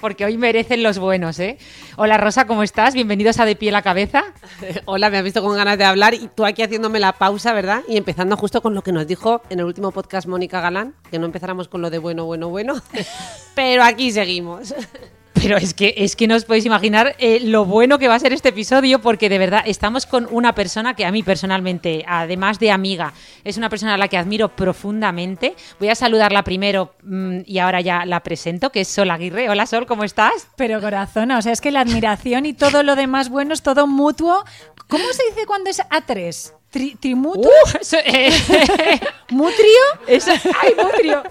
porque hoy merecen los buenos, ¿eh? Hola Rosa, ¿cómo estás? Bienvenidos a De piel a cabeza. Hola, me has visto con ganas de hablar y tú aquí haciéndome la pausa, ¿verdad? Y empezando justo con lo que nos dijo en el último podcast Mónica Galán, que no empezáramos con lo de bueno, bueno, bueno, pero aquí seguimos. Pero es que, es que no os podéis imaginar eh, lo bueno que va a ser este episodio, porque de verdad estamos con una persona que a mí personalmente, además de amiga, es una persona a la que admiro profundamente. Voy a saludarla primero mm, y ahora ya la presento, que es Sol Aguirre. Hola Sol, ¿cómo estás? Pero corazón, o sea, es que la admiración y todo lo demás bueno es todo mutuo. ¿Cómo se dice cuando es a tres? Tri- ¿Trimutuo? Uh, eso, eh, ¿Mutrio? eso- ¡Ay, Mutrio!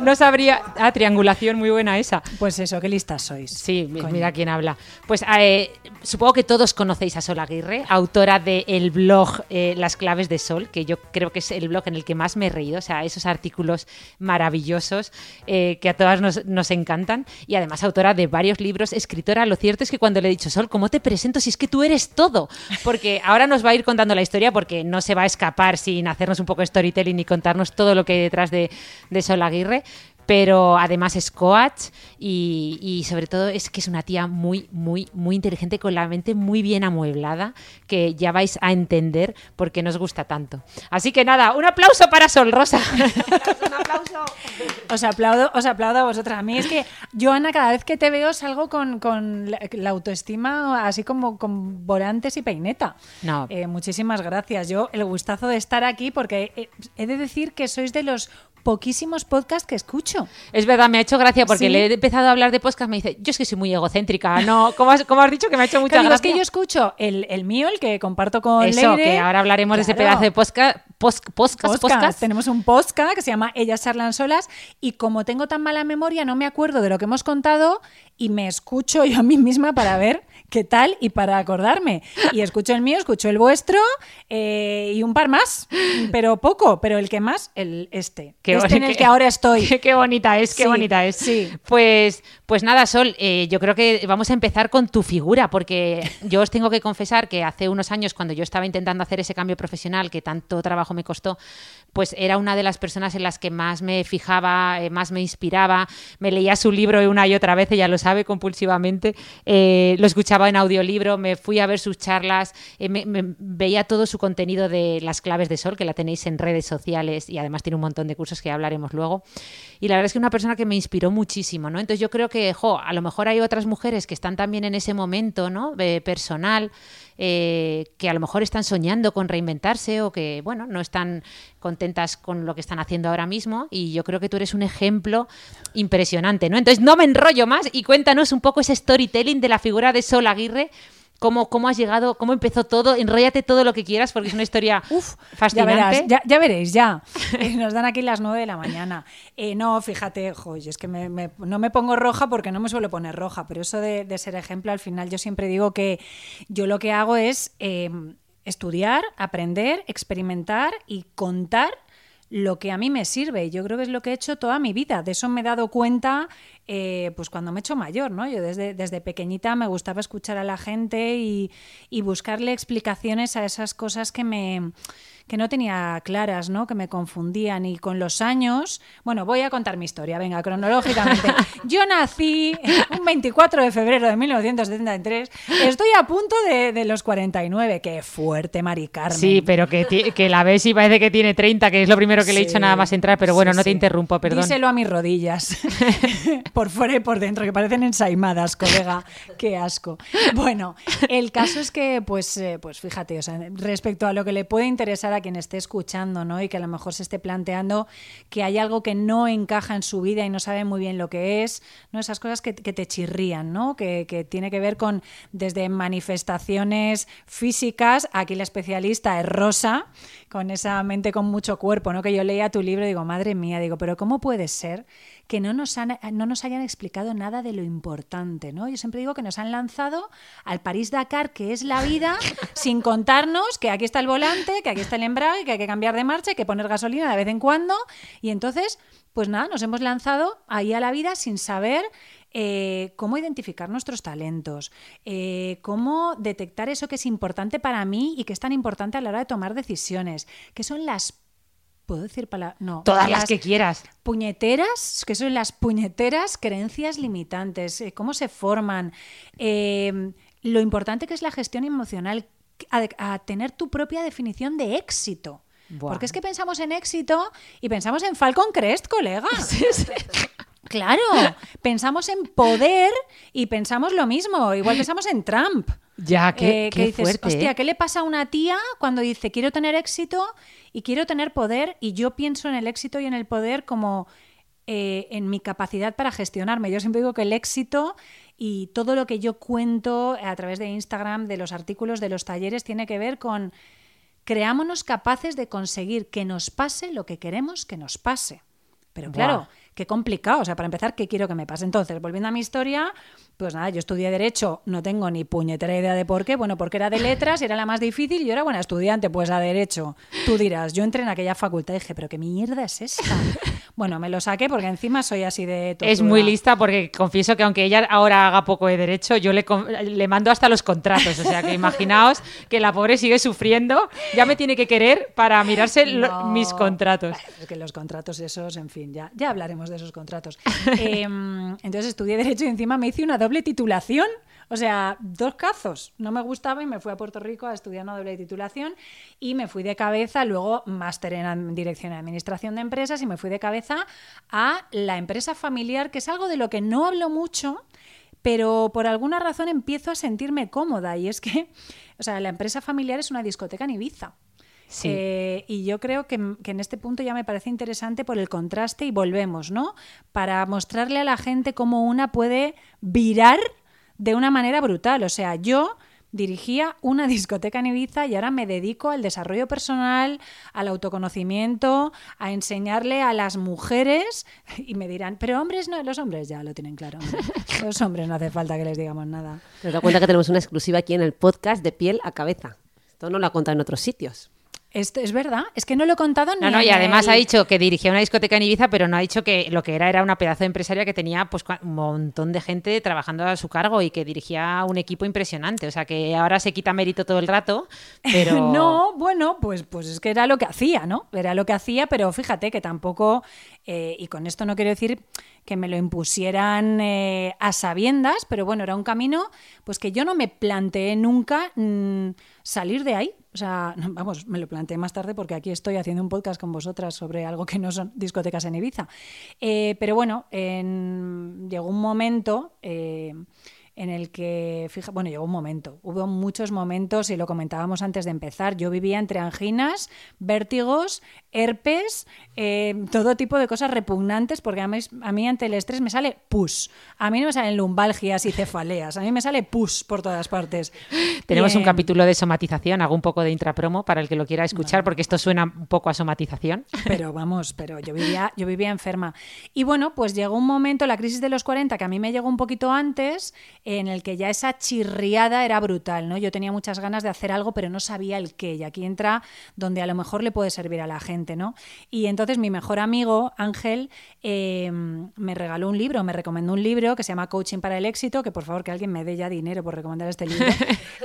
No sabría. Ah, triangulación, muy buena esa. Pues eso, qué listas sois. Sí, Coño. mira quién habla. Pues eh, supongo que todos conocéis a Sol Aguirre, autora del blog eh, Las claves de Sol, que yo creo que es el blog en el que más me he reído, o sea, esos artículos maravillosos eh, que a todas nos, nos encantan, y además autora de varios libros, escritora. Lo cierto es que cuando le he dicho, Sol, ¿cómo te presento si es que tú eres todo? Porque ahora nos va a ir contando la historia porque no se va a escapar sin hacernos un poco de storytelling y contarnos todo lo que hay detrás de, de Sol Aguirre pero además es coach y, y sobre todo es que es una tía muy, muy, muy inteligente, con la mente muy bien amueblada, que ya vais a entender por qué nos gusta tanto. Así que nada, un aplauso para Sol Rosa. Os aplaudo, os aplaudo a vosotras. A mí es que, Joana, cada vez que te veo salgo con, con la, la autoestima así como con volantes y peineta. No. Eh, muchísimas gracias. Yo, el gustazo de estar aquí, porque he de decir que sois de los poquísimos podcasts que escucho. Es verdad, me ha hecho gracia porque Sí. le he empezado a hablar de podcast, me dice, yo es que soy muy egocéntrica, ¿no? ¿Cómo has, cómo has dicho que me ha hecho mucha Claro, digo, es gracia? que yo escucho el, el mío, el que comparto con Eso, Leire. que ahora hablaremos de ese pedazo de podcast, Podcast. Tenemos un podcast que se llama Ellas charlan solas y como tengo tan mala memoria no me acuerdo de lo que hemos contado y me escucho yo a mí misma para ver qué tal y para acordarme. Y escucho el mío, escucho el vuestro eh, y un par más, pero poco, pero el que más, el este. Qué este en el qué- que ahora estoy. Qué, qué bonita es, qué Sí, bonita es. sí. Pues, pues nada, Sol, eh, yo creo que vamos a empezar con tu figura, porque yo os tengo que confesar que hace unos años, cuando yo estaba intentando hacer ese cambio profesional que tanto trabajo me costó, pues era una de las personas en las que más me fijaba, eh, más me inspiraba. Me leía su libro una y otra vez, ella lo sabe compulsivamente. lo escuchaba en audiolibro, me fui a ver sus charlas, eh, me- veía todo su contenido de las claves de Sol, que la tenéis en redes sociales y además tiene un montón de cursos que hablaremos luego. Y la verdad es que una persona que me inspiró muchísimo, ¿no? Entonces yo creo que, a lo mejor hay otras mujeres que están también en ese momento, ¿no? De personal, eh, que a lo mejor están soñando con reinventarse o que, bueno, no están contentas con lo que están haciendo ahora mismo. Y yo creo que tú eres un ejemplo impresionante, ¿no? Entonces no me enrollo más y cuéntanos un poco ese storytelling de la figura de Sol Aguirre. ¿Cómo, ¿Cómo has llegado? ¿Cómo empezó todo? Enróllate todo lo que quieras porque es una historia Uf, ya, fascinante. verás, ya, ya veréis, ya. Eh, Nos dan aquí las 9 de la mañana. Eh, no, fíjate, jo, yo es que me- me- no me pongo roja porque no me suelo poner roja, pero eso de, de ser ejemplo, al final yo siempre digo que yo lo que hago es eh, estudiar, aprender, experimentar y contar lo que a mí me sirve. Yo creo que es lo que he hecho toda mi vida. De eso me he dado cuenta eh, pues cuando me he hecho mayor, ¿no? Yo desde, desde pequeñita me gustaba escuchar a la gente y, y buscarle explicaciones a esas cosas que me que no tenía claras, ¿no? Que me confundían y con los años, bueno, voy a contar mi historia, venga, cronológicamente. Yo nací un 24 de febrero de 1973, estoy a punto de, de los 49, qué fuerte, Mari Carmen. Sí, pero que, que la ves y parece que tiene 30, que es lo primero que le he dicho nada más entrar, pero bueno, sí, no te sí. interrumpo, perdón. Díselo a mis rodillas. por fuera y por dentro, que parecen ensaimadas, colega. Qué asco. Bueno, el caso es que, pues, eh, pues fíjate, o sea, respecto a lo que le puede interesar a quien esté escuchando, ¿no? Y que a lo mejor se esté planteando que hay algo que no encaja en su vida y no sabe muy bien lo que es, ¿no? Esas cosas que, te chirrían, ¿no? Que, que tiene que ver con desde manifestaciones físicas, aquí la especialista es Rosa, con esa mente con mucho cuerpo, ¿no? Que yo leía tu libro y digo, madre mía, digo, pero ¿cómo puede ser que no nos, no nos hayan explicado nada de lo importante, ¿no? Yo siempre digo que nos han lanzado al París-Dakar, que es la vida, sin contarnos que aquí está el volante, que aquí está el embrague, que hay que cambiar de marcha, hay que poner gasolina de vez en cuando, y entonces, pues nada, nos hemos lanzado ahí a la vida sin saber eh, cómo identificar nuestros talentos, eh, cómo detectar eso que es importante para mí y que es tan importante a la hora de tomar decisiones, que son las ¿Puedo decir para No. Todas las, que quieras. Puñeteras, que son las puñeteras creencias limitantes. Eh, ¿Cómo se forman? lo importante que es la gestión emocional, a, tener tu propia definición de éxito. Porque es que pensamos en éxito y pensamos en Falcon Crest, colega. Sí, sí. Claro, pensamos en poder y pensamos lo mismo. Igual pensamos en Trump. Ya, qué, eh, dices, fuerte, hostia, ¿eh? ¿qué le pasa a una tía cuando dice quiero tener éxito y quiero tener poder? Y yo pienso en el éxito y en el poder como eh, en mi capacidad para gestionarme. Yo siempre digo que el éxito y todo lo que yo cuento a través de Instagram, de los artículos, de los talleres, tiene que ver con creámonos capaces de conseguir que nos pase lo que queremos que nos pase. Pero claro, qué complicado. O sea, para empezar, ¿qué quiero que me pase? Entonces, volviendo a mi historia, pues nada, yo estudié Derecho, no tengo ni puñetera idea de por qué. Bueno, porque era de letras, era la más difícil y yo era buena estudiante, pues a Derecho. Tú dirás, yo entré en aquella facultad y dije, ¿pero qué mierda es esta? Bueno, me lo saqué porque encima soy así de. Es muy lista porque confieso que aunque ella ahora haga poco de Derecho, yo le, le mando hasta los contratos. O sea, que imaginaos que la pobre sigue sufriendo, ya me tiene que querer para mirarse mis contratos. Es que los contratos esos, en fin, ya, ya hablaremos de esos contratos. Em, entonces estudié Derecho y encima me hice una doble titulación. O sea, dos cazos. No me gustaba y me fui a Puerto Rico a estudiar una doble titulación y me fui de cabeza, luego máster en Dirección de Administración de Empresas y me fui de cabeza a la empresa familiar, que es algo de lo que no hablo mucho, pero por alguna razón empiezo a sentirme cómoda y es que, o sea, la empresa familiar es una discoteca en Ibiza. Sí. Eh, y yo creo que, en este punto ya me parece interesante por el contraste y volvemos, ¿no? Para mostrarle a la gente cómo una puede virar de una manera brutal. O sea, yo dirigía una discoteca en Ibiza y ahora me dedico al desarrollo personal, al autoconocimiento, a enseñarle a las mujeres y me dirán, pero hombres no, los hombres ya lo tienen claro. Los hombres no hace falta que les digamos nada. Te das cuenta que tenemos una exclusiva aquí en el podcast de piel a cabeza. Esto no lo ha contado en otros sitios. Esto es verdad, es que no lo he contado ni No, no, y además ha dicho que dirigía una discoteca en Ibiza, pero no ha dicho que lo que era era una pedazo de empresaria que tenía pues un montón de gente trabajando a su cargo y que dirigía un equipo impresionante. O sea que ahora se quita mérito todo el rato, pero. no, bueno, pues, pues es que era lo que hacía, ¿no? Era lo que hacía, pero fíjate que tampoco, eh, y con esto no quiero decir que me lo impusieran eh, a sabiendas, pero bueno, era un camino pues que yo no me planteé nunca mm, salir de ahí. O sea, vamos, me lo planteé más tarde porque aquí estoy haciendo un podcast con vosotras sobre algo que no son discotecas en Ibiza. Eh, pero bueno, llegó un momento... En el que, fija, bueno, llegó un momento, hubo muchos momentos y lo comentábamos antes de empezar. Yo vivía entre anginas, vértigos, herpes, eh, todo tipo de cosas repugnantes, porque a mí, a mí, ante el estrés me sale pus. A mí no me salen lumbalgias y cefaleas, a mí me sale pus por todas partes. Tenemos un capítulo de somatización, hago un poco de intrapromo para el que lo quiera escuchar, porque esto suena un poco a somatización. Pero vamos, pero yo vivía, yo vivía enferma. Y bueno, pues llegó un momento, la crisis de los 40, que a mí me llegó un poquito antes, en el que ya esa chirriada era brutal, ¿no? Yo tenía muchas ganas de hacer algo, pero no sabía el qué. Y aquí entra donde a lo mejor le puede servir a la gente, ¿no? Y entonces mi mejor amigo, Ángel, eh, me regaló un libro, me recomendó un libro que se llama Coaching para el éxito, que por favor que alguien me dé ya dinero por recomendar este libro.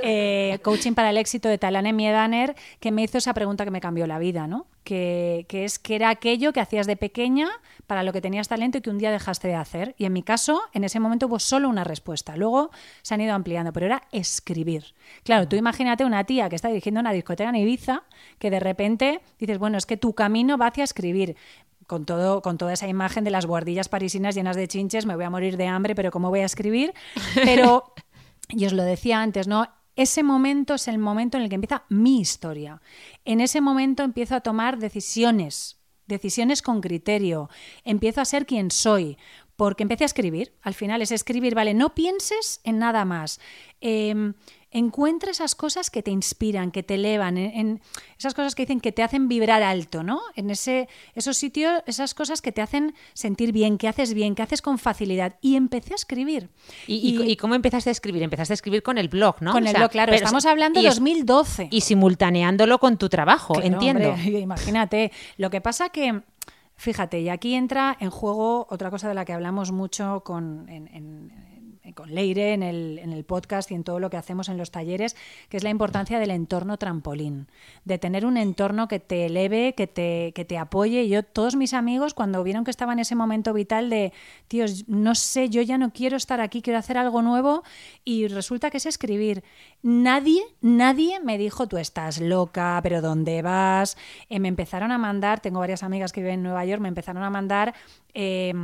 Eh, Coaching para el éxito de Talane Miedaner, que me hizo esa pregunta que me cambió la vida, ¿no? Que, que es que era aquello que hacías de pequeña para lo que tenías talento y que un día dejaste de hacer. Y en mi caso, en ese momento hubo solo una respuesta. Luego se han ido ampliando, pero era escribir. Claro, tú imagínate una tía que está dirigiendo una discoteca en Ibiza, que de repente dices, bueno, es que tu camino va hacia escribir con, todo, con toda esa imagen de las guardillas parisinas llenas de chinches, me voy a morir de hambre, pero ¿cómo voy a escribir? Pero, y os lo decía antes, ¿no? Ese momento es el momento en el que empieza mi historia. En ese momento empiezo a tomar decisiones, decisiones con criterio. Empiezo a ser quien soy, porque empecé a escribir. Al final es escribir, ¿vale? No pienses en nada más. Em, encuentra esas cosas que te inspiran, que te elevan, en, esas cosas que dicen que te hacen vibrar alto, ¿no? En ese, esos sitios, esas cosas que te hacen sentir bien, que haces bien, que haces con facilidad. Y empecé a escribir. ¿Y, cómo empezaste a escribir? Empezaste a escribir con el blog, ¿no? Con el blog, claro. estamos hablando de 2012. Y simultaneándolo con tu trabajo, entiendo. imagínate. Lo que pasa que Fíjate, y aquí entra en juego otra cosa de la que hablamos mucho con, en, con Leire en el, en el podcast y en todo lo que hacemos en los talleres, que es la importancia del entorno trampolín, de tener un entorno que te eleve, que te, que te apoye. Yo, todos mis amigos, cuando vieron que estaba en ese momento vital de, tíos, no sé, yo ya no quiero estar aquí, quiero hacer algo nuevo, y resulta que es escribir. Nadie, nadie me dijo, tú estás loca, pero ¿dónde vas? Eh, me empezaron a mandar, tengo varias amigas que viven en Nueva York, me empezaron a mandar... Eh,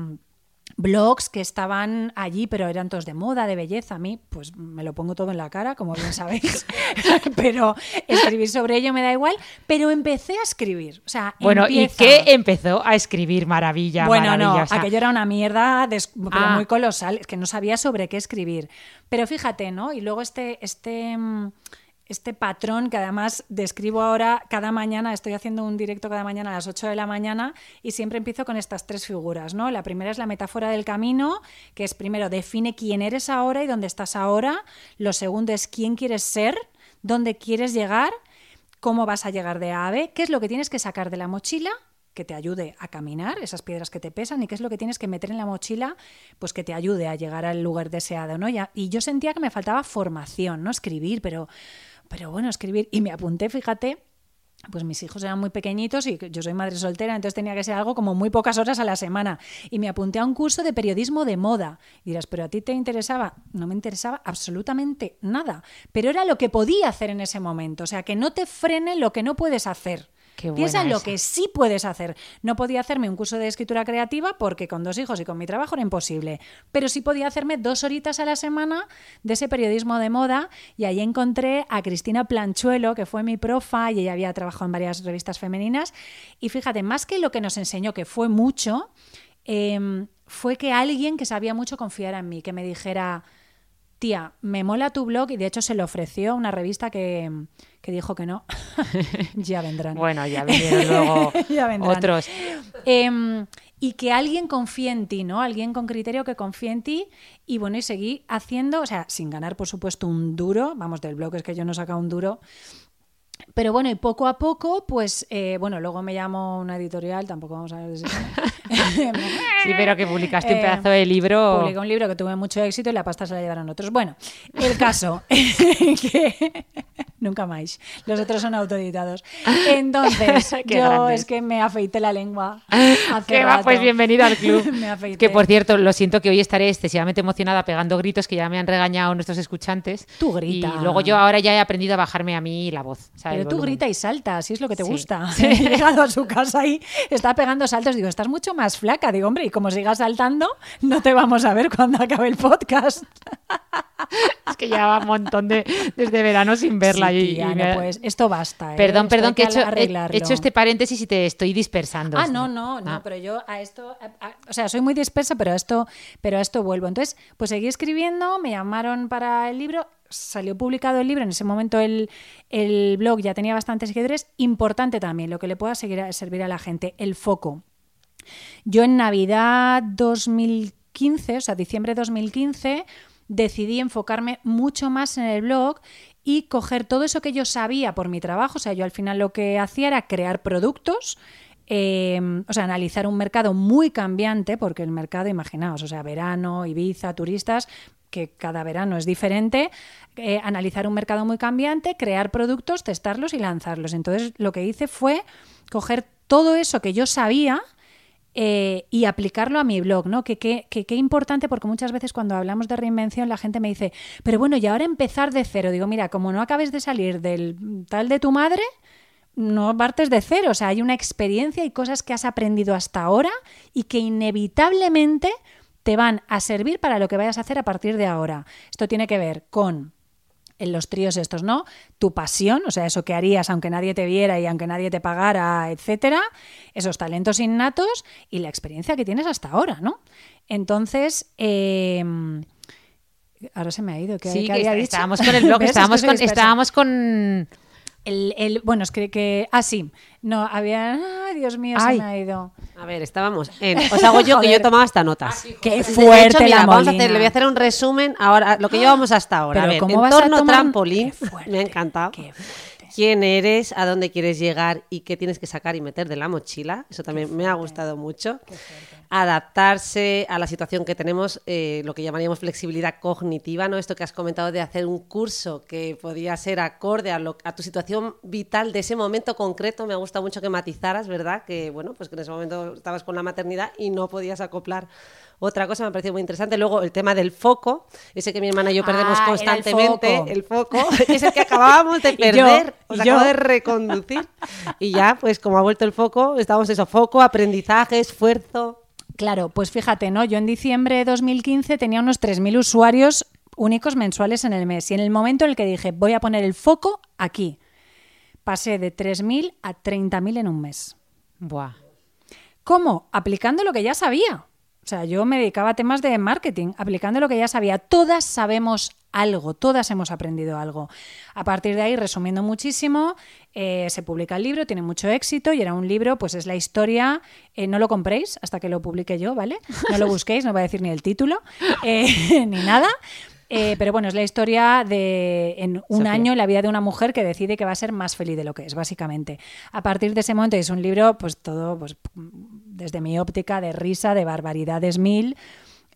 blogs que estaban allí, pero eran todos de moda, de belleza. A mí, pues me lo pongo todo en la cara, como bien sabéis, pero escribir sobre ello me da igual. Pero empecé a escribir. O sea, bueno, ¿y qué empezó a escribir? Maravilla. Bueno, no, aquello era una mierda pero ah. muy colosal, es que no sabía sobre qué escribir. Pero fíjate, ¿no? Y luego este, este mm, este patrón que además describo ahora cada mañana, estoy haciendo un directo cada mañana a las 8 de la mañana y siempre empiezo con estas tres figuras, ¿no? La primera es la metáfora del camino, que es primero define quién eres ahora y dónde estás ahora. Lo segundo es quién quieres ser, dónde quieres llegar, cómo vas a llegar de A qué es lo que tienes que sacar de la mochila que te ayude a caminar, esas piedras que te pesan, y qué es lo que tienes que meter en la mochila, pues que te ayude a llegar al lugar deseado, ¿no? Y yo sentía que me faltaba formación, ¿no? Escribir, pero pero bueno, escribir. Y me apunté, fíjate, pues mis hijos eran muy pequeñitos y yo soy madre soltera, entonces tenía que ser algo como muy pocas horas a la semana. Y me apunté a un curso de periodismo de moda. Y dirás, ¿pero a ti te interesaba? No me interesaba absolutamente nada. Pero era lo que podía hacer en ese momento. O sea, que no te frene lo que no puedes hacer. Piensa en lo que sí puedes hacer. No podía hacerme un curso de escritura creativa porque con dos hijos y con mi trabajo era imposible. Pero sí podía hacerme dos horitas a la semana de ese periodismo de moda y ahí encontré a Cristina Planchuelo, que fue mi profa y ella había trabajado en varias revistas femeninas. Y fíjate, más que lo que nos enseñó, que fue mucho, em, fue que alguien que sabía mucho confiara en mí, que me dijera, tía, me mola tu blog y de hecho se le ofreció una revista que, dijo que no. ya vendrán. Bueno, ya vendrán luego otros. Em, y que alguien confíe en ti, ¿no? Alguien con criterio que confíe en ti y bueno, y seguí haciendo, o sea, sin ganar por supuesto un duro, vamos, del blog es que yo no saca un duro, pero bueno, y poco a poco, pues eh, bueno, luego me llamo una editorial, tampoco vamos a ver si... sí, pero que publicaste un eh, pedazo de libro. Publiqué un libro que tuve mucho éxito y la pasta se la llevaron otros. Bueno, el caso que nunca más. Los otros son autoeditados. Entonces, yo es que me afeité la lengua. Hace va, pues bienvenido al club. que por cierto, lo siento que hoy estaré excesivamente emocionada pegando gritos que ya me han regañado nuestros escuchantes. Tú grita. Y luego yo ahora ya he aprendido a bajarme a mí la voz. Pero tú grita y salta, si es lo que te gusta. He llegado a su casa y está pegando saltos. Digo, estás mucho más flaca. Digo, hombre, y como sigas saltando, no te vamos a ver cuando acabe el podcast. es que ya va un montón de desde verano sin verla. y, pues esto basta. ¿eh? Perdón, perdón, que, he, hecho, he, hecho, este paréntesis y te estoy dispersando. Ah, no, no, no, ah. pero yo a esto, o sea, soy muy dispersa, pero a esto, pero a esto vuelvo. Entonces, pues seguí escribiendo, me llamaron para el libro salió publicado el libro, en ese momento el, blog ya tenía bastantes seguidores, importante también, lo que le pueda seguir servir a la gente, el foco. Yo en Navidad 2015, o sea, diciembre de 2015, decidí enfocarme mucho más en el blog y coger todo eso que yo sabía por mi trabajo, o sea, yo al final lo que hacía era crear productos, em, o sea, analizar un mercado muy cambiante, porque el mercado, imaginaos, o sea, verano, Ibiza, turistas, que cada verano es diferente, eh, analizar un mercado muy cambiante, crear productos, testarlos y lanzarlos. Entonces lo que hice fue coger todo eso que yo sabía eh, y aplicarlo a mi blog, ¿no? Que qué importante, porque muchas veces cuando hablamos de reinvención la gente me dice, pero bueno, y ahora empezar de cero. Digo, mira, como no acabes de salir del tal de tu madre, no partes de cero, o sea, hay una experiencia y cosas que has aprendido hasta ahora y que inevitablemente te van a servir para lo que vayas a hacer a partir de ahora. Esto tiene que ver con en los tríos estos, ¿no? Tu pasión, o sea, eso que harías aunque nadie te viera y aunque nadie te pagara, etcétera, esos talentos innatos y la experiencia que tienes hasta ahora, ¿no? Entonces, eh, ahora se me ha ido. ¿Qué, Sí, qué que había está- dicho? estábamos con el blog, ¿Ves? Es que estábamos con, estábamos con... El, el- bueno, es que, que. Ah, sí. No, había. Ay, Dios mío, Ay. se me ha ido. A ver, estábamos en... Os hago yo que yo tomado hasta notas. Qué De fuerte hecho, mira, la vamos a hacer, le voy a hacer un resumen ahora, lo que llevamos hasta ahora. Pero a ver, ¿cómo vas a entorno tomar- trampolín, Qué fuerte, me ha encantado. qué fuerte. ¿Quién eres? ¿A dónde quieres llegar? ¿Y qué tienes que sacar y meter de la mochila? Eso también me ha gustado mucho. Adaptarse a la situación que tenemos, eh, lo que llamaríamos flexibilidad cognitiva, ¿no? Esto que has comentado de hacer un curso que podía ser acorde a, lo- a tu situación vital de ese momento concreto. Me ha gustado mucho que matizaras, ¿verdad? Que, bueno, pues que en ese momento estabas con la maternidad y no podías acoplar otra cosa. Me ha parecido muy interesante. Luego, el tema del foco, ese que mi hermana y yo perdemos Ah, era el constantemente. foco. El foco, es el que acabábamos de yo, perder. y Os yo. acabo de reconducir. Y ya, pues como ha vuelto el foco, estamos eso, foco, aprendizaje, esfuerzo. Claro, pues fíjate, ¿no? Yo en diciembre de 2015 tenía unos 3.000 usuarios únicos mensuales en el mes. Y en el momento en el que dije, voy a poner el foco aquí, pasé de 3.000 a 30.000 en un mes. Buah. ¿Cómo? Aplicando lo que ya sabía. O sea, yo me dedicaba a temas de marketing, aplicando lo que ya sabía. Todas sabemos algo, todas hemos aprendido algo. A partir de ahí, resumiendo muchísimo, eh, se publica el libro, tiene mucho éxito y era un libro, pues es la historia, eh, no lo compréis hasta que lo publique yo, ¿vale? No lo busquéis, no voy a decir ni el título, eh, ni nada. Pero bueno, es la historia de en un Sofía. año la vida de una mujer que decide que va a ser más feliz de lo que es, básicamente. A partir de ese momento es un libro, pues todo, pues desde mi óptica de risa, de barbaridades mil.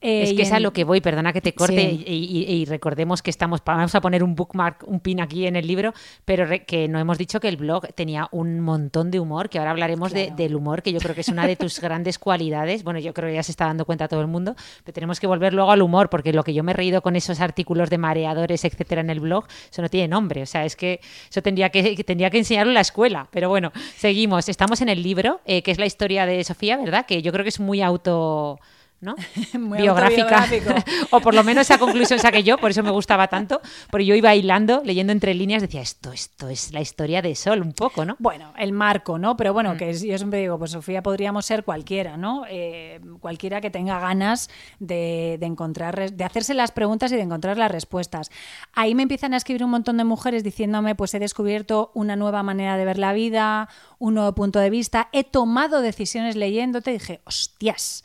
Eh, Es y que es a lo que voy, perdona que te corte Sí. y, y- y recordemos que estamos, vamos a poner un bookmark, un pin aquí en el libro, pero re- que no hemos dicho que el blog tenía un montón de humor, que ahora hablaremos de- del humor, que yo creo que es una de tus grandes cualidades. Bueno, yo creo que ya se está dando cuenta todo el mundo, pero tenemos que volver luego al humor, porque lo que yo me he reído con esos artículos de mareadores, etcétera, en el blog, eso no tiene nombre. O sea, es que eso tendría que, que tendría que enseñarlo en la escuela. Pero bueno, seguimos. Estamos en el libro, eh, que es la historia de Sofía, ¿verdad? Que yo creo que es muy auto. ¿No? Muy biográfica. o por lo menos esa conclusión saqué yo, por eso me gustaba tanto. Porque yo iba hilando, leyendo entre líneas, decía, esto, esto es la historia de Sol, un poco, ¿no? Bueno, el marco, ¿no? Pero Mm. bueno, que es- yo siempre digo, pues Sofía podríamos ser cualquiera, ¿no? Eh, cualquiera que tenga ganas de, de encontrar, de hacerse las preguntas y de encontrar las respuestas. Ahí me empiezan a escribir un montón de mujeres diciéndome, pues he descubierto una nueva manera de ver la vida, un nuevo punto de vista, he tomado decisiones leyéndote y dije, hostias,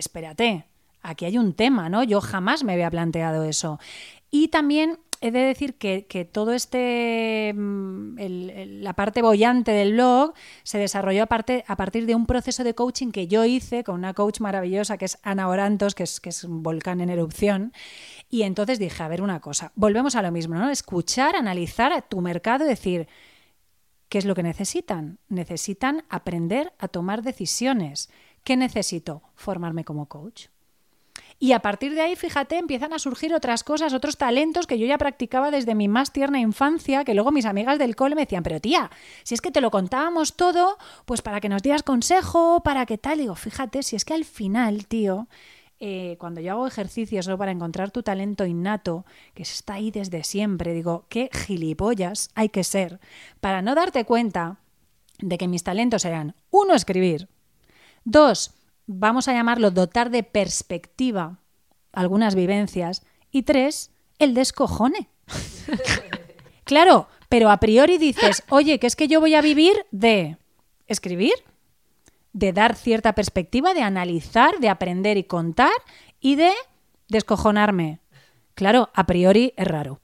espérate, aquí hay un tema, ¿no? Yo jamás me había planteado eso. Y también he de decir que, que todo este, mm, la parte bollante del blog se desarrolló a, parte- a partir de un proceso de coaching que yo hice con una coach maravillosa que es Ana Orantos, que es, que es un volcán en erupción. Y entonces dije, a ver una cosa, volvemos a lo mismo, ¿no? Escuchar, analizar a tu mercado y decir, ¿Qué es lo que necesitan? Necesitan aprender a tomar decisiones. ¿Qué necesito? Formarme como coach. Y a partir de ahí, fíjate, empiezan a surgir otras cosas, otros talentos que yo ya practicaba desde mi más tierna infancia, que luego mis amigas del cole me decían, pero tía, si es que te lo contábamos todo, pues para que nos dieras consejo, para que tal. Digo, fíjate, si es que al final, tío, eh, cuando yo hago ejercicios solo para encontrar tu talento innato, que está ahí desde siempre, digo, qué gilipollas hay que ser para no darte cuenta de que mis talentos eran, uno, escribir, dos, vamos a llamarlo dotar de perspectiva algunas vivencias, y tres, el descojone. claro, pero a priori dices, oye, que es que yo voy a vivir de escribir, de dar cierta perspectiva, de analizar, de aprender y contar y de descojonarme. Claro, a priori es raro.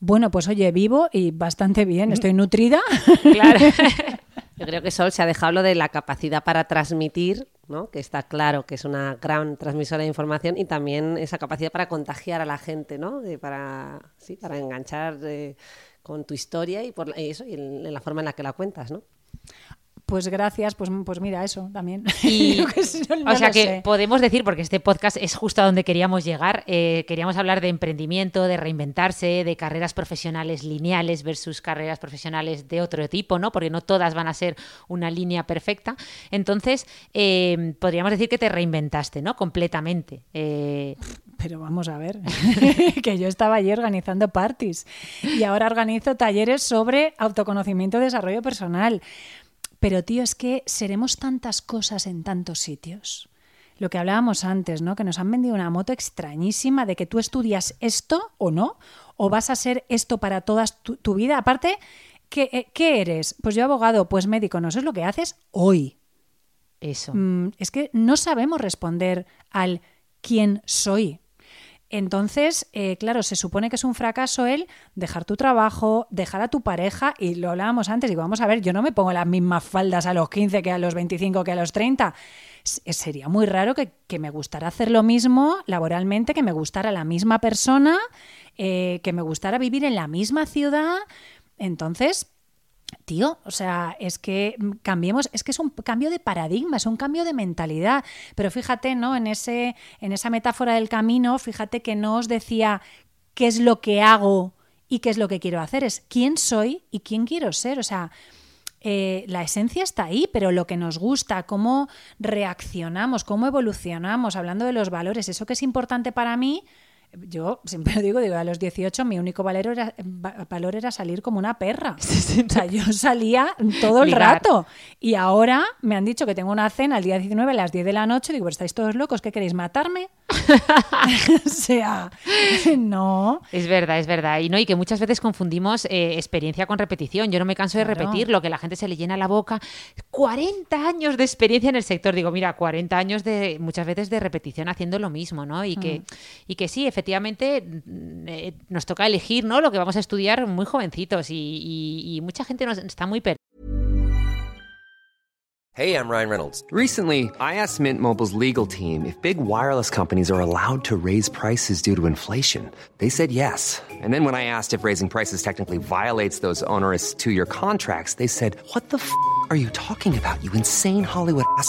Bueno, pues oye, vivo y bastante bien, estoy nutrida. Claro. Yo creo que Sol se ha dejado lo de la capacidad para transmitir, ¿no? que está claro que es una gran transmisora de información, y también esa capacidad para contagiar a la gente, ¿no? De- para, sí, para enganchar eh, con tu historia y, por, y eso, y en la forma en la que la cuentas. ¿no? Pues gracias, pues, pues mira, eso también. Y, que no- o sea que sé. podemos decir, porque este podcast es justo a donde queríamos llegar, eh, queríamos hablar de emprendimiento, de reinventarse, de carreras profesionales lineales versus carreras profesionales de otro tipo, ¿no? Porque no todas van a ser una línea perfecta. Entonces, eh, podríamos decir que te reinventaste, ¿no? Completamente. Eh, Pero vamos a ver, que yo estaba allí organizando parties y ahora organizo talleres sobre autoconocimiento y desarrollo personal. Pero tío, es que seremos tantas cosas en tantos sitios. Lo que hablábamos antes, ¿no? Que nos han vendido una moto extrañísima de que tú estudias esto o no, o vas a ser esto para toda tu, tu vida. Aparte, ¿qué, eh, ¿qué eres? Pues yo abogado, pues médico, no, eso es lo que haces hoy. eso. Mm, es que no sabemos responder al quién soy. Entonces, eh, claro, se supone que es un fracaso el dejar tu trabajo, dejar a tu pareja, y lo hablábamos antes, digo, vamos a ver, yo no me pongo las mismas faldas a los 15 que a los 25 que a los 30. S- eh, Sería muy raro que, que me gustara hacer lo mismo laboralmente, que me gustara la misma persona, eh, que me gustara vivir en la misma ciudad. Entonces, Tío, o sea, es que mm, cambiemos, es que es un cambio de paradigma, es un cambio de mentalidad. Pero fíjate, ¿no? En ese, en esa metáfora del camino, fíjate que no os decía qué es lo que hago y qué es lo que quiero hacer, es quién soy y quién quiero ser. O sea, eh, la esencia está ahí, pero lo que nos gusta, cómo reaccionamos, cómo evolucionamos, hablando de los valores, eso que es importante para mí. Yo siempre lo digo, digo, a los 18 mi único valor era, va- valor era salir como una perra. O sea, yo salía todo el Ligar. rato. Y ahora me han dicho que tengo una cena el día 19 a las 10 de la noche. Digo, ¿pero estáis todos locos? ¿Qué queréis matarme? o sea, no. Es verdad, es verdad. Y no, y que muchas veces confundimos eh, experiencia con repetición. Yo no me canso de Claro. repetir lo que la gente se le llena la boca. 40 años de experiencia en el sector. Digo, mira, 40 años de muchas veces de repetición haciendo lo mismo, ¿no? Y que, y que sí, efectivamente mm, eh, nos toca elegir, ¿no? Lo que vamos a estudiar muy jovencitos y, y- y mucha gente nos, está muy perdida. Hey, I'm Ryan Reynolds. Recently, I asked Mint Mobile's legal team if big wireless companies are allowed to raise prices due to inflation. They said yes. And then when I asked if raising prices technically violates those onerous two year contracts, they said, What the f are you talking about, you insane Hollywood ass?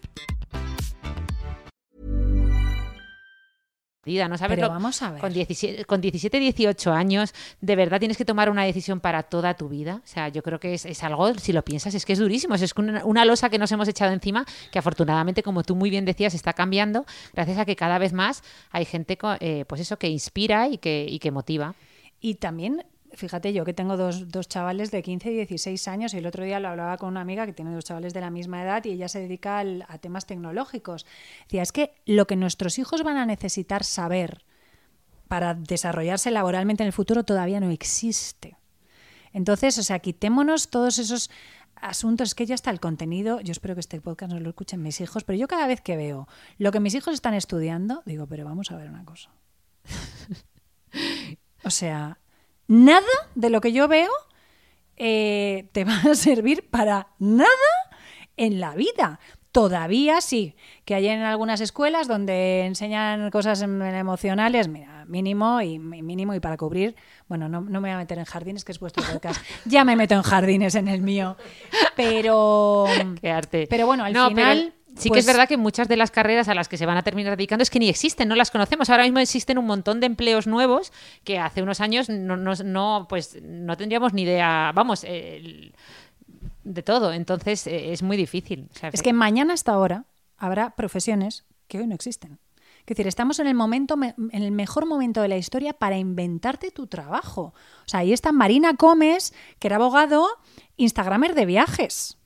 ¿no sabes Pero lo- vamos a ver. Con 17, con 17, 18 años, de verdad tienes que tomar una decisión para toda tu vida. O sea, yo creo que es, es algo, si lo piensas, es que es durísimo. Es una, una losa que nos hemos echado encima, que afortunadamente, como tú muy bien decías, está cambiando, gracias a que cada vez más hay gente, eh, pues eso, que inspira y que, y que motiva. Y también, fíjate yo que tengo dos, dos chavales de 15 y 16 años y el otro día lo hablaba con una amiga que tiene dos chavales de la misma edad y ella se dedica al- a temas tecnológicos. Decía, es que lo que nuestros hijos van a necesitar saber para desarrollarse laboralmente en el futuro todavía no existe. Entonces, o sea, quitémonos todos esos asuntos, es que ya está el contenido, yo espero que este podcast no lo escuchen mis hijos, pero yo cada vez que veo lo que mis hijos están estudiando, digo, pero vamos a ver una cosa. O sea, nada de lo que yo veo eh, te va a servir para nada en la vida. Todavía sí, que hay en algunas escuelas donde enseñan cosas em- emocionales, mira, mínimo y mínimo y para cubrir, bueno, no, no me voy a meter en jardines, que es vuestro podcast, ya me meto en jardines en el mío, pero, Qué arte. pero bueno, al No, pero Sí que pues, es verdad que muchas de las carreras a las que se van a terminar dedicando es que ni existen, no las conocemos. Ahora mismo existen un montón de empleos nuevos que hace unos años no, no, no, pues, no tendríamos ni idea, vamos, el- de todo. Entonces eh, es muy difícil. O sea, Es que mañana hasta ahora habrá profesiones que hoy no existen. Es decir, estamos en el momento, me- en el mejor momento de la historia para inventarte tu trabajo. O sea, ahí está Marina Gómez, que era abogado, Instagramer de viajes.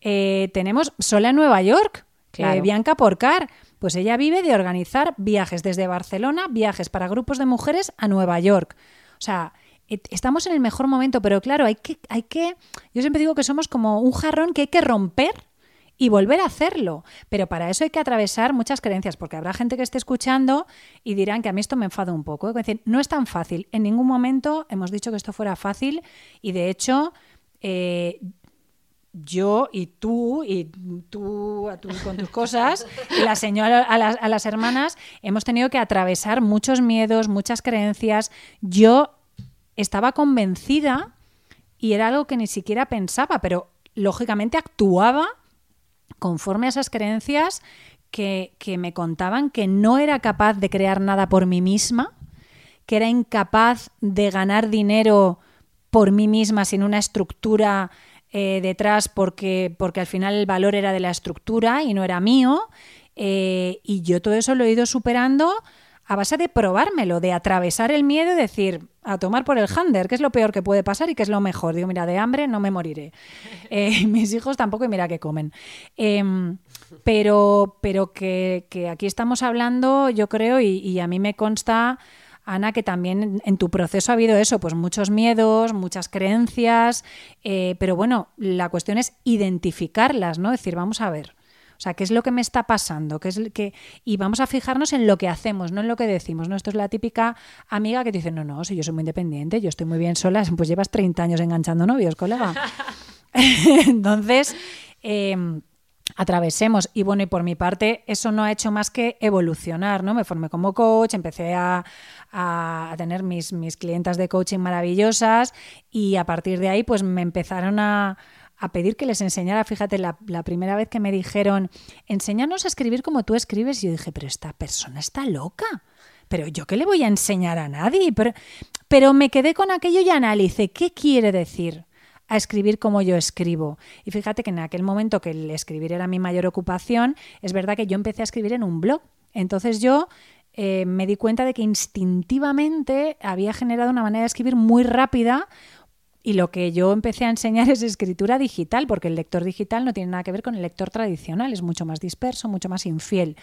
Eh, tenemos Sola en Nueva York, Claro. Eh, Bianca Porcar, pues ella vive de organizar viajes desde Barcelona, viajes para grupos de mujeres a Nueva York. O sea, estamos en el mejor momento, pero claro, hay que, hay que, yo siempre digo que somos como un jarrón que hay que romper y volver a hacerlo. Pero para eso hay que atravesar muchas creencias, porque habrá gente que esté escuchando y dirán que a mí esto me enfada un poco. Es decir, no es tan fácil. En ningún momento hemos dicho que esto fuera fácil y de hecho... eh, yo y tú y tú, tú con tus cosas y la señora a las, a las hermanas hemos tenido que atravesar muchos miedos, muchas creencias. Yo estaba convencida y era algo que ni siquiera pensaba, pero lógicamente actuaba conforme a esas creencias que, que me contaban que no era capaz de crear nada por mí misma, que era incapaz de ganar dinero por mí misma sin una estructura eh, detrás porque, porque al final el valor era de la estructura y no era mío. Eh, y yo todo eso lo he ido superando a base de probármelo, de atravesar el miedo y decir, a tomar por el hander, que es lo peor que puede pasar y que es lo mejor. Digo, mira, de hambre no me moriré. Eh, mis hijos tampoco y mira que comen. Em, pero pero que, que aquí estamos hablando, yo creo, y, y a mí me consta, Ana, que también en, tu proceso ha habido eso, pues muchos miedos, muchas creencias, eh, pero bueno, la cuestión es identificarlas, ¿no? Decir, vamos a ver. O sea, ¿qué es lo que me está pasando? ¿Qué es que... Y vamos a fijarnos en lo que hacemos, no en lo que decimos. ¿no? Esto es la típica amiga que te dice, no, no, si yo soy muy independiente, yo estoy muy bien sola, pues llevas 30 años enganchando novios, colega. Entonces, eh, atravesemos. Y bueno, y por mi parte, eso no ha hecho más que evolucionar, ¿no? Me formé como coach, empecé a, a tener mis, mis clientas de coaching maravillosas y a partir de ahí, pues me empezaron a, a pedir que les enseñara. Fíjate, la, la, primera vez que me dijeron, enséñanos a escribir como tú escribes, y yo dije, pero esta persona está loca. Pero yo qué le voy a enseñar a nadie. Pero, pero me quedé con aquello y analicé qué quiere decir a escribir como yo escribo. Y fíjate que en aquel momento que el escribir era mi mayor ocupación, es verdad que yo empecé a escribir en un blog. Entonces yo eh, me di cuenta de que instintivamente había generado una manera de escribir muy rápida y lo que yo empecé a enseñar es escritura digital, porque el lector digital no tiene nada que ver con el lector tradicional, es mucho más disperso, mucho más infiel.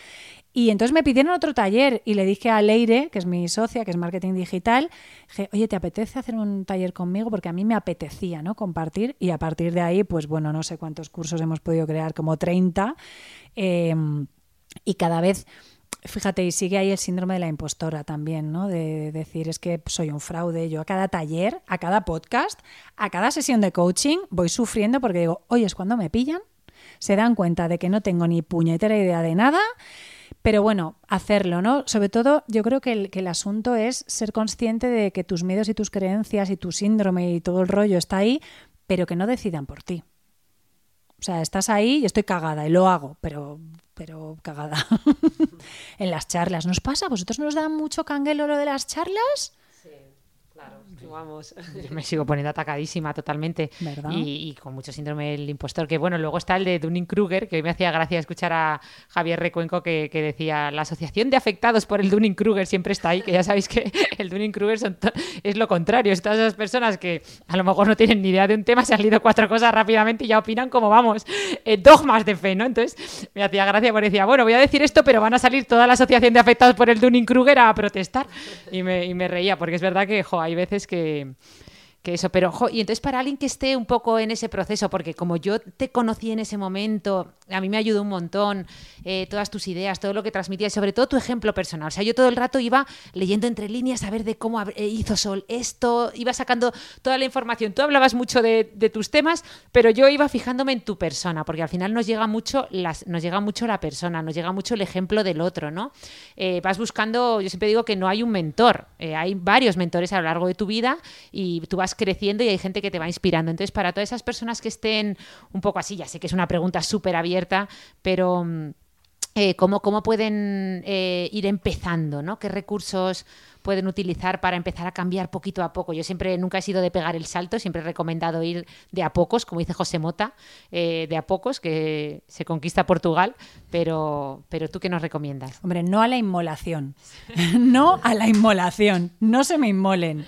Y entonces me pidieron otro taller y le dije a Leire, que es mi socia, que es marketing digital, dije, oye, ¿te apetece hacer un taller conmigo? Porque a mí me apetecía ¿no? compartir y a partir de ahí, pues bueno, no sé cuántos cursos hemos podido crear, como 30, eh, y cada vez fíjate, y sigue ahí el síndrome de la impostora también, ¿no? De decir, es que soy un fraude. Yo a cada taller, a cada podcast, a cada sesión de coaching voy sufriendo porque digo, oye, es cuando me pillan, se dan cuenta de que no tengo ni puñetera idea de nada. Pero bueno, hacerlo, ¿no? Sobre todo, yo creo que el, que el asunto es ser consciente de que tus miedos y tus creencias y tu síndrome y todo el rollo está ahí, pero que no decidan por ti. O sea, estás ahí y estoy cagada y lo hago, pero, pero cagada. en las charlas. ¿Nos pasa? ¿Vosotros nos da mucho canguelo lo de las charlas? Sí, claro. Vamos. Yo me sigo poniendo atacadísima totalmente. ¿Verdad? Y, y, con mucho síndrome del impostor. Que bueno, luego está el de Dunning-Kruger, que hoy me hacía gracia escuchar a Javier Recuenco que, que, decía: la asociación de afectados por el Dunning-Kruger siempre está ahí. Que ya sabéis que el Dunning-Kruger es lo contrario. Es todas esas personas que a lo mejor no tienen ni idea de un tema, se han leído cuatro cosas rápidamente y ya opinan como vamos. Eh, dogmas de fe, ¿no? Entonces me hacía gracia porque decía: bueno, voy a decir esto, pero van a salir toda la asociación de afectados por el Dunning-Kruger a protestar. Y me, y me reía, porque es verdad que jo, hay veces que que, que eso, pero jo, y entonces para alguien que esté un poco en ese proceso, porque como yo te conocí en ese momento, a mí me ayudó un montón eh, todas tus ideas, todo lo que transmitías, sobre todo tu ejemplo personal. O sea, yo todo el rato iba leyendo entre líneas a ver de cómo hizo Sol esto, iba sacando toda la información. Tú hablabas mucho de, tus temas, pero yo iba fijándome en tu persona, porque al final nos llega mucho, nos llega mucho la persona, nos llega mucho el ejemplo del otro, ¿no? Eh, vas buscando, yo siempre digo que no hay un mentor, eh, hay varios mentores a lo largo de tu vida y tú vas creciendo y hay gente que te va inspirando. Entonces, para todas esas personas que estén un poco así, ya sé que es una pregunta súper abierta, pero eh, ¿cómo, ¿cómo, pueden eh, ir empezando? ¿no? ¿Qué recursos pueden utilizar para empezar a cambiar poquito a poco? Yo siempre, nunca he sido de pegar el salto, siempre he recomendado ir de a pocos, como dice José Mota, eh, de a pocos, que se conquista Portugal, pero, pero ¿tú qué nos recomiendas? Hombre, no a la inmolación, no a la inmolación, no se me inmolen.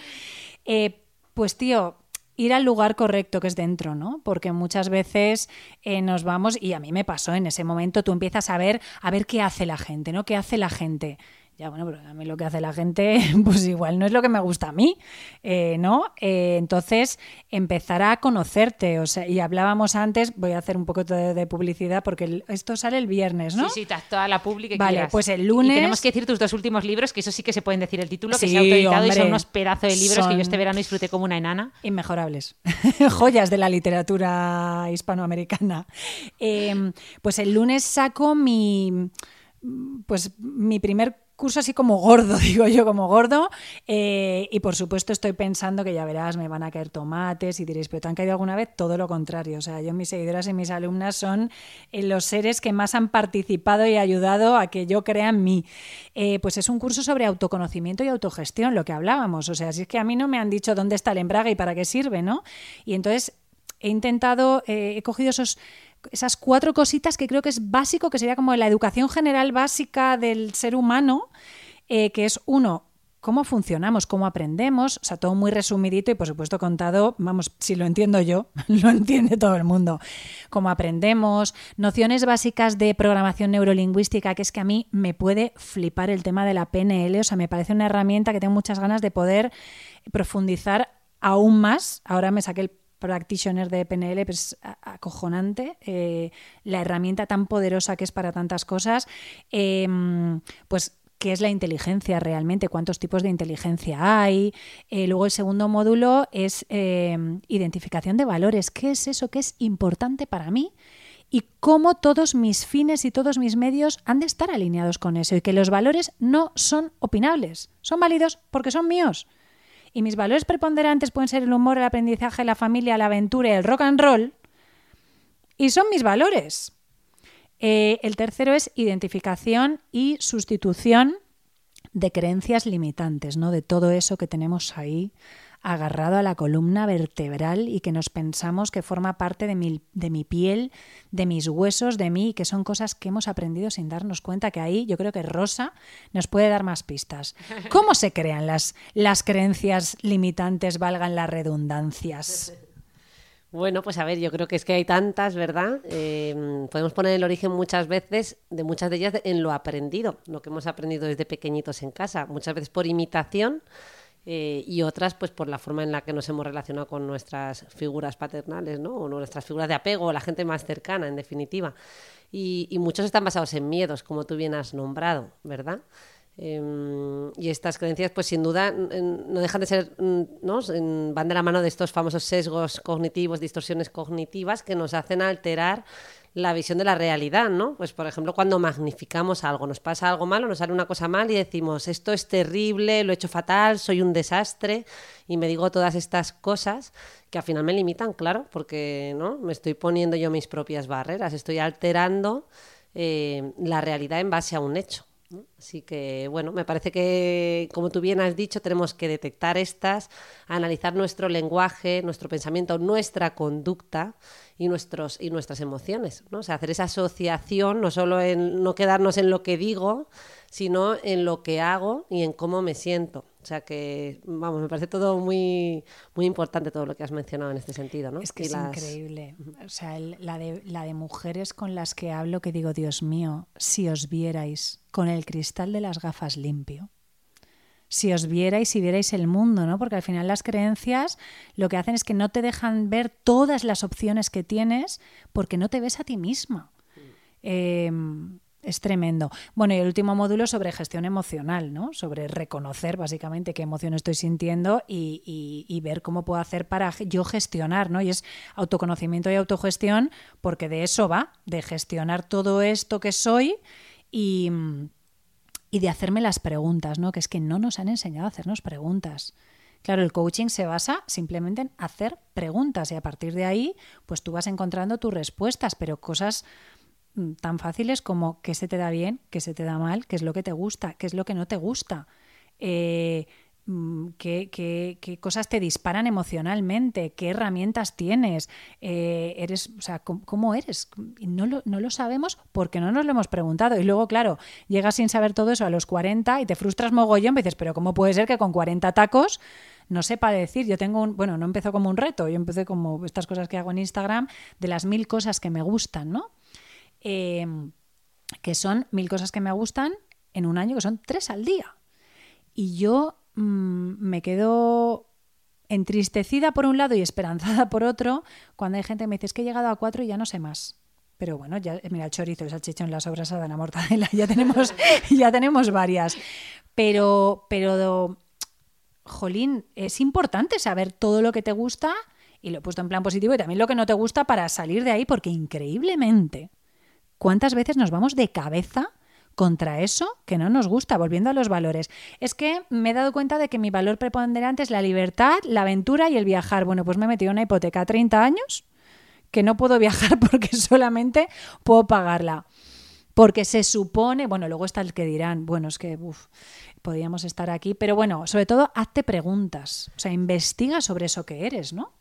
Pues tío, ir al lugar correcto que es dentro, ¿no? Porque muchas veces eh, nos vamos, y a mí me pasó en ese momento, tú empiezas a ver, a ver qué hace la gente, ¿no? ¿Qué hace la gente? Ya, bueno, pero a mí lo que hace la gente, pues igual no es lo que me gusta a mí, eh, ¿no? Eh, entonces, empezar a conocerte, o sea, y hablábamos antes, voy a hacer un poco de, publicidad porque esto sale el viernes, ¿no? Sí, sí, toda la pública Vale, pues el lunes... Y tenemos que decir tus dos últimos libros, que eso sí que se pueden decir el título, que se ha autoeditado y son unos pedazos de libros que yo este verano disfruté como una enana. Inmejorables. Joyas de la literatura hispanoamericana. Eh, pues el lunes saco mi... Pues mi primer curso así como gordo, digo yo, como gordo. Eh, y por supuesto estoy pensando que ya verás, me van a caer tomates y diréis, pero ¿te han caído alguna vez? Todo lo contrario. O sea, yo, mis seguidoras y mis alumnas son eh, los seres que más han participado y ayudado a que yo crea en mí. Eh, pues es un curso sobre autoconocimiento y autogestión, lo que hablábamos. O sea, si es que a mí no me han dicho dónde está el embrague y para qué sirve, ¿no? Y entonces he intentado, he cogido esos esas cuatro cositas que creo que es básico, que sería como la educación general básica del ser humano, eh, que es uno, cómo funcionamos, cómo aprendemos, o sea, todo muy resumidito y por supuesto contado, vamos, si lo entiendo yo, lo entiende todo el mundo, cómo aprendemos, nociones básicas de programación neurolingüística, que es que a mí me puede flipar el tema de la PNL, o sea, me parece una herramienta que tengo muchas ganas de poder profundizar aún más, ahora me saqué el practitioner de PNL, pues acojonante, eh, la herramienta tan poderosa que es para tantas cosas, em, pues qué es la inteligencia realmente, cuántos tipos de inteligencia hay. Eh, luego el segundo módulo es em, identificación de valores, qué es eso que es importante para mí y cómo todos mis fines y todos mis medios han de estar alineados con eso y que los valores no son opinables, son válidos porque son míos. Y mis valores preponderantes pueden ser el humor, el aprendizaje, la familia, la aventura el rock and roll. Y son mis valores. Eh, el tercero es identificación y sustitución de creencias limitantes, ¿no? De todo eso que tenemos ahí agarrado a la columna vertebral y que nos pensamos que forma parte de mi, de mi piel, de mis huesos, de mí, que son cosas que hemos aprendido sin darnos cuenta, que ahí yo creo que Rosa nos puede dar más pistas. ¿Cómo se crean las, las creencias limitantes, valgan las redundancias? Bueno, pues a ver, yo creo que es que hay tantas, ¿verdad? Em, podemos poner el origen muchas veces, de muchas de ellas, en lo aprendido, lo que hemos aprendido desde pequeñitos en casa, muchas veces por imitación eh, y otras pues por la forma en la que nos hemos relacionado con nuestras figuras paternales, ¿no? O nuestras figuras de apego, la gente más cercana, en definitiva. Y, muchos están basados en miedos, como tú bien has nombrado, ¿verdad? Em, y estas creencias, pues sin duda, no dejan de ser, ¿no? van de la mano de estos famosos sesgos cognitivos, distorsiones cognitivas que nos hacen alterar la visión de la realidad, ¿no? Pues por ejemplo, cuando magnificamos algo, nos pasa algo malo, nos sale una cosa mal y decimos, esto es terrible, lo he hecho fatal, soy un desastre y me digo todas estas cosas que al final me limitan, claro, porque ¿no? me estoy poniendo yo mis propias barreras, estoy alterando eh, la realidad en base a un hecho. Así que, bueno, me parece que, como tú bien has dicho, tenemos que detectar estas, analizar nuestro lenguaje, nuestro pensamiento, nuestra conducta y, nuestros, y nuestras emociones. ¿no? O sea, hacer esa asociación, no solo en no quedarnos en lo que digo, sino en lo que hago y en cómo me siento. O sea que, vamos, me parece todo muy, muy importante todo lo que has mencionado en este sentido. ¿no? Es que es increíble. O sea, la, de, la de mujeres con las que hablo que digo, Dios mío, si os vierais con el cristal de las gafas limpio si os vierais y vierais el mundo, ¿no? Porque al final las creencias lo que hacen es que no te dejan ver todas las opciones que tienes porque no te ves a ti misma. Em, es tremendo. Bueno, y el último módulo sobre gestión emocional, ¿no? Sobre reconocer básicamente qué emoción estoy sintiendo y, ver cómo puedo hacer para yo gestionar, ¿no? Y es autoconocimiento y autogestión, porque de eso va, de gestionar todo esto que soy y, y de hacerme las preguntas, ¿no? Que es que no nos han enseñado a hacernos preguntas. Claro, el coaching se basa simplemente en hacer preguntas y a partir de ahí, pues tú vas encontrando tus respuestas, pero cosas mm, tan fáciles como qué se te da bien, qué se te da mal, qué es lo que te gusta, qué es lo que no te gusta. Eh, mm, qué, qué- qué cosas te disparan emocionalmente, qué herramientas tienes, eh, eres, o sea, ¿cómo, cómo eres? No lo, no lo sabemos porque no nos lo hemos preguntado. Y luego, claro, llegas sin saber todo eso a los 40 y te frustras mogollón y dices, pero ¿cómo puede ser que con 40 tacos no sepa decir? Yo tengo un, bueno, no empezó como un reto, yo empecé como estas cosas que hago en Instagram de las mil cosas que me gustan, ¿no? Eh, que son mil cosas que me gustan en un año, que son tres al día. Y yo mm, me quedo entristecida por un lado y esperanzada por otro cuando hay gente que me dice es que he llegado a cuatro y ya no sé más. Pero bueno, ya, mira, el chorizo, el salchichón, la sobrasada, la mortadela, ya tenemos, ya tenemos varias. Pero, pero, jolín, es importante saber todo lo que te gusta y lo he puesto en plan positivo y también lo que no te gusta para salir de ahí, porque increíblemente, ¿cuántas veces nos vamos de cabeza contra eso que no nos gusta, volviendo a los valores? Es que me he dado cuenta de que mi valor preponderante es la libertad, la aventura y el viajar. Bueno, pues me he metido una hipoteca a 30 años que no puedo viajar porque solamente puedo pagarla. Porque se supone, bueno, luego está el que dirán, bueno, es que uf, podíamos estar aquí, pero bueno, sobre todo hazte preguntas, o sea, investiga sobre eso que eres, ¿no?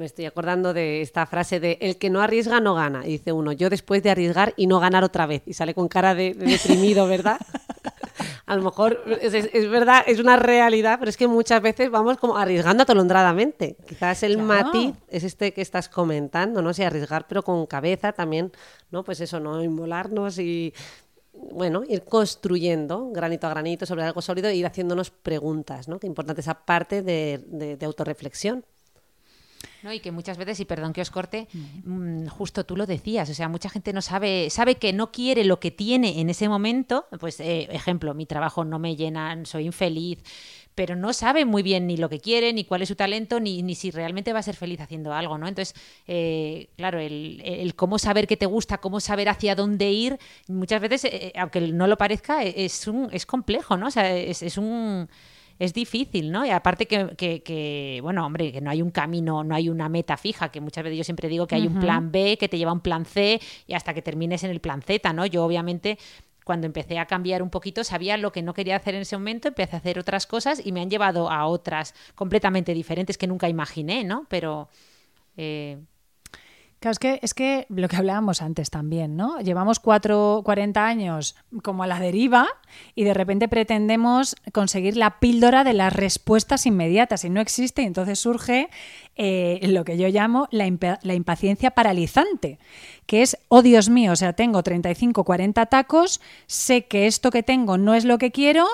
Me estoy acordando de esta frase de el que no arriesga no gana. Y dice uno, yo después de arriesgar y no ganar otra vez. Y sale con cara de, de deprimido, ¿verdad? A lo mejor es, es- es verdad, es una realidad, pero es que muchas veces vamos como arriesgando atolondradamente. Quizás el Claro. matiz es este que estás comentando, ¿no? Si arriesgar, pero con cabeza también, ¿no? Pues eso, no inmolarnos y bueno, ir construyendo granito a granito sobre algo sólido e ir haciéndonos preguntas, ¿no? Qué importante esa parte de, de- de autorreflexión. ¿No? Y que muchas veces, y perdón que os corte, mm, justo tú lo decías, o sea, mucha gente no sabe, sabe que no quiere lo que tiene en ese momento, pues eh, ejemplo, mi trabajo no me llena, soy infeliz, pero no sabe muy bien ni lo que quiere, ni cuál es su talento, ni, ni si realmente va a ser feliz haciendo algo, ¿no? Entonces, eh, claro, el, el cómo saber qué te gusta, cómo saber hacia dónde ir, muchas veces, eh, aunque no lo parezca, e- es, un, es complejo, ¿no? O sea, es, es un es difícil, ¿no? Y aparte que, que- que, bueno, hombre, que no hay un camino, no hay una meta fija, que muchas veces yo siempre digo que hay un plan B que te lleva a un plan C y hasta que termines en el plan Z, ¿no? Yo obviamente cuando empecé a cambiar un poquito sabía lo que no quería hacer en ese momento, empecé a hacer otras cosas y me han llevado a otras completamente diferentes que nunca imaginé, ¿no? Pero eh, Claro, es que, es que lo que hablábamos antes también, ¿no? Llevamos cuatro, 40 años como a la deriva y de repente pretendemos conseguir la píldora de las respuestas inmediatas y no existe. Y entonces surge eh, lo que yo llamo la, impa- la impaciencia paralizante, que es, oh Dios mío, o sea, tengo 35, 40 tacos, sé que esto que tengo no es lo que quiero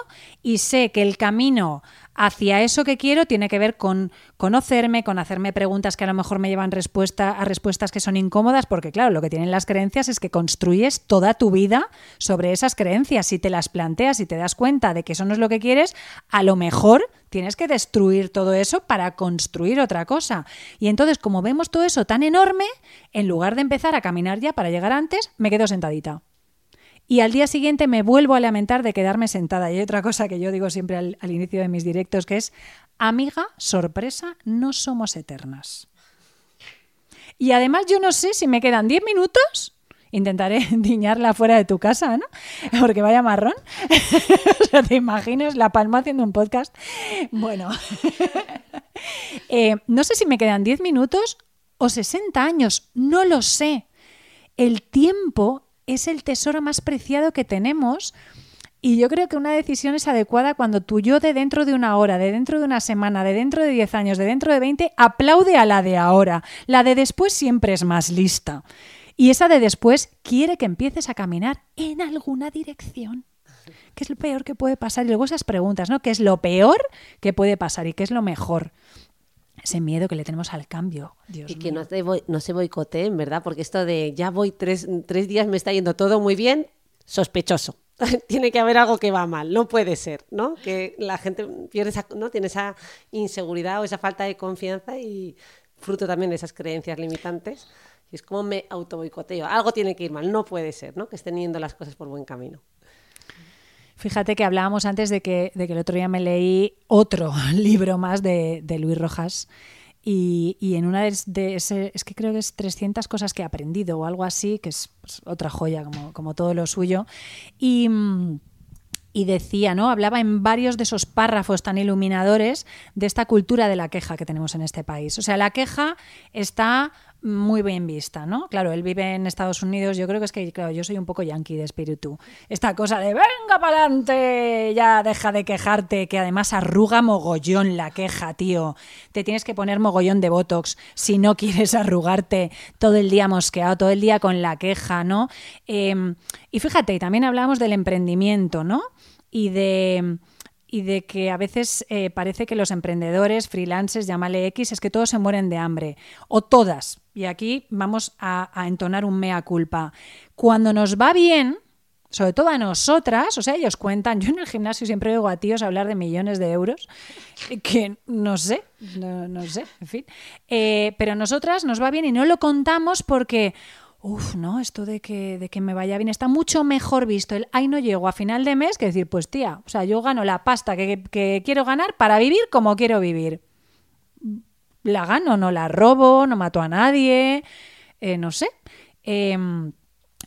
y sé que el camino hacia eso que quiero tiene que ver con conocerme, con hacerme preguntas que a lo mejor me llevan a respuestas que son incómodas, porque claro, lo que tienen las creencias es que construyes toda tu vida sobre esas creencias. Si te las planteas y te das cuenta de que eso no es lo que quieres, a lo mejor tienes que destruir todo eso para construir otra cosa. Y entonces, como vemos todo eso tan enorme, en lugar de empezar a caminar ya para llegar antes, me quedo sentadita. Y al día siguiente me vuelvo a lamentar de quedarme sentada. Y hay otra cosa que yo digo siempre al, al inicio de mis directos, que es, amiga, sorpresa, no somos eternas. Y además yo no sé si me quedan 10 minutos. Intentaré diñarla fuera de tu casa, ¿no? Porque vaya marrón. o sea, te imaginas la palma haciendo un podcast. Bueno, Eh, no sé si me quedan 10 minutos o 60 años, no lo sé. El tiempo es el tesoro más preciado que tenemos y yo creo que una decisión es adecuada cuando tu yo de dentro de una hora, de dentro de una semana, de dentro de 10 años, de dentro de 20, aplaude a la de ahora. La de después siempre es más lista. Y esa de después quiere que empieces a caminar en alguna dirección. ¿Qué es lo peor que puede pasar? Y luego esas preguntas, ¿no? ¿Qué es lo peor que puede pasar y qué es lo mejor? Ese miedo que le tenemos al cambio. Dios Y que no, te no se boicoteen, ¿verdad? Porque esto de ya voy tres, tres días, me está yendo todo muy bien, sospechoso. Tiene que haber algo que va mal, no puede ser, ¿no? Que la gente pierde esa, ¿no? tiene esa inseguridad o esa falta de confianza y fruto también de esas creencias limitantes. Y es como me autoboicoteo. Algo tiene que ir mal, no puede ser, ¿no? Que estén yendo las cosas por buen camino. Fíjate que hablábamos antes de que, de que el otro día me leí otro libro más de, de Luis Rojas. Y, y en una de, de es que creo que es 300 cosas que he aprendido o algo así, que es pues, otra joya como, como todo lo suyo. Y, y decía, ¿no? Hablaba en varios de esos párrafos tan iluminadores de esta cultura de la queja que tenemos en este país. O sea, la queja está muy bien vista, ¿no? Claro, él vive en Estados Unidos, yo creo que es que, claro, yo soy un poco yankee de espíritu. Esta cosa de, venga para adelante, ya deja de quejarte, que además arruga mogollón la queja, tío. Te tienes que poner mogollón de Botox si no quieres arrugarte todo el día mosqueado, todo el día con la queja, ¿no? Em, y fíjate, también hablamos del emprendimiento, ¿no? Y de y de que a veces eh, parece que los emprendedores, freelancers, llámale X, es que todos se mueren de hambre, o todas. Y aquí vamos a, entonar un mea culpa. Cuando nos va bien, sobre todo a nosotras, o sea, ellos cuentan, yo en el gimnasio siempre oigo a tíos hablar de millones de euros, que no sé, no, sé, en fin, eh, pero a nosotras nos va bien y no lo contamos porque Uf, no, esto de que, de que me vaya bien está mucho mejor visto. El ay no llego a final de mes que decir, pues tía, o sea, yo gano la pasta que, quiero ganar para vivir como quiero vivir. La gano, no la robo, no mato a nadie, eh, no sé. Em,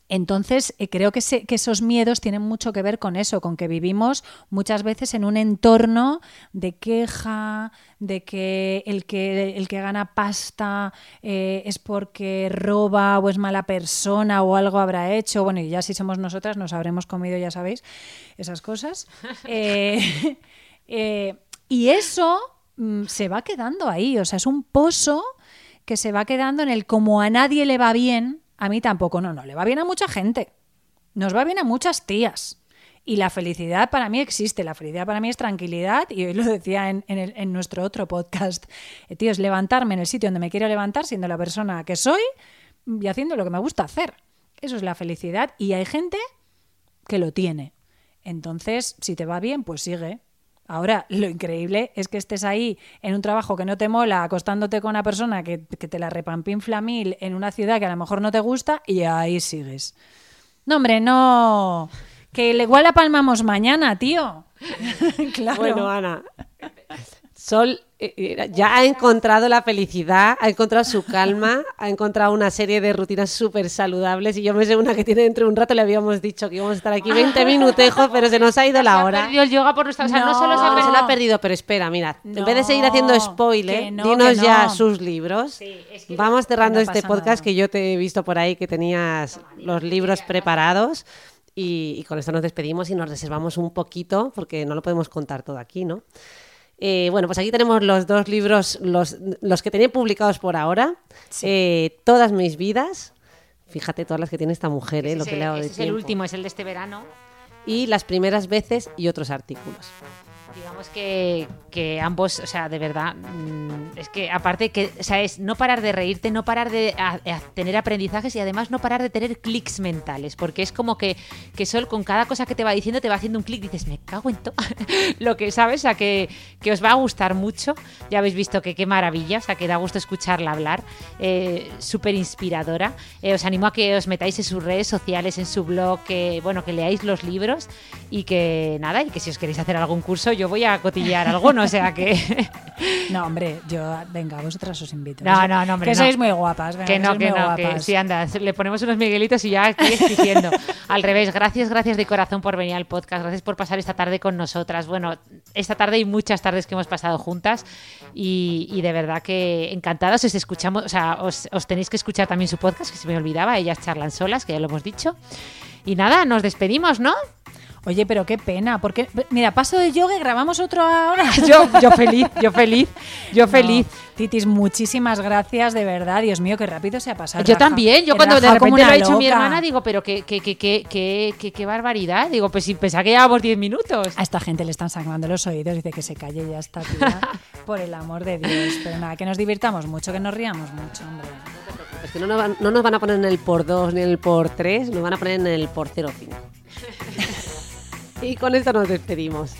entonces, eh, creo que, que, esos miedos tienen mucho que ver con eso, con que vivimos muchas veces en un entorno de queja, de que el que, el que gana pasta eh, es porque roba o es mala persona o algo habrá hecho. Bueno, y ya si somos nosotras nos habremos comido, ya sabéis, esas cosas. Eh, y eso mm, se va quedando ahí, o sea, es un pozo que se va quedando en el como a nadie le va bien a mí tampoco, no, no, le va bien a mucha gente. Nos va bien a muchas tías. Y la felicidad para mí existe. La felicidad para mí es tranquilidad. Y hoy lo decía en, nuestro otro podcast. Eh, tío, es levantarme en el sitio donde me quiero levantar, siendo la persona que soy y haciendo lo que me gusta hacer. Eso es la felicidad. Y hay gente que lo tiene. Entonces, si te va bien, pues sigue. Ahora, lo increíble es que estés ahí en un trabajo que no te mola, acostándote con una persona que, te la repampinfla mil en una ciudad que a lo mejor no te gusta y ahí sigues. No, hombre, no. Que igual la palmamos mañana, tío. claro. Bueno, Ana, Sol eh, eh, ya ha encontrado la felicidad, ha encontrado su calma, ha encontrado una serie de rutinas súper saludables y yo me sé una que tiene dentro de un rato, le habíamos dicho que íbamos a estar aquí 20 minutejos, pero se nos ha ido la hora. Se ha perdido el yoga por nuestra... O sea, no, solo se ha, perdido, pero espera, mira, en vez de seguir haciendo spoiler, dinos ya sus libros. Vamos cerrando este podcast que yo te he visto por ahí que tenías los libros preparados. Y, y con esto nos despedimos y nos reservamos un poquito, porque no lo podemos contar todo aquí, ¿no? Eh, bueno, pues aquí tenemos los dos libros, los, los que tenía publicados por ahora. Eh, Todas mis vidas. Fíjate todas las que tiene esta mujer, eh, lo que le hago de Es el último, es el de este verano. Y las primeras veces y otros artículos. Digamos que, que, ambos, o sea, de verdad, mm, es que aparte que, o sea, es no parar de reírte, no parar de tener aprendizajes y además no parar de tener clics mentales, porque es como que, que Sol con cada cosa que te va diciendo te va haciendo un clic, dices, me cago en todo, lo que sabes, o sea, que, que, os va a gustar mucho, ya habéis visto que qué maravilla, o sea, que da gusto escucharla hablar, eh, súper inspiradora, eh, os animo a que os metáis en sus redes sociales, en su blog, que, bueno, que leáis los libros y que nada, y que si os queréis hacer algún curso, yo voy a cotillear alguno, o sea que... No, hombre, yo, venga, vosotras os invito. No, no, no, hombre. Que sois muy guapas, venga, Que no, que, no, que sí, anda, le ponemos unos miguelitos y ya estoy diciendo. Al revés, gracias, gracias de corazón por venir al podcast, gracias por pasar esta tarde con nosotras. Bueno, esta tarde y muchas tardes que hemos pasado juntas y, de verdad que encantadas os escuchamos, o sea, os, os tenéis que escuchar también su podcast, que se me olvidaba, ellas charlan solas, que ya lo hemos dicho. Y nada, nos despedimos, ¿no? Oye, pero qué pena, porque mira, paso de yoga y grabamos otro ahora. yo, yo feliz, yo feliz, yo feliz. Titis, muchísimas gracias, de verdad. Dios mío, qué rápido se ha pasado. Yo también, yo cuando de repente lo ha dicho mi hermana, digo, pero qué, qué, qué, qué, qué, barbaridad. Digo, pues si pensaba que llevábamos 10 minutos. A esta gente le están sangrando los oídos, dice que se calle ya está, tía. por el amor de Dios. Pero nada, que nos divirtamos mucho, que nos riamos mucho, hombre. Es que no nos, van, no nos van a poner en el por 2 ni en el por 3, nos van a poner en el por 0,5. Y con esto nos despedimos.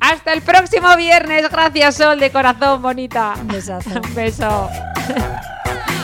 Hasta el próximo viernes. Gracias, Sol, de corazón bonita. Un besazo. Un beso.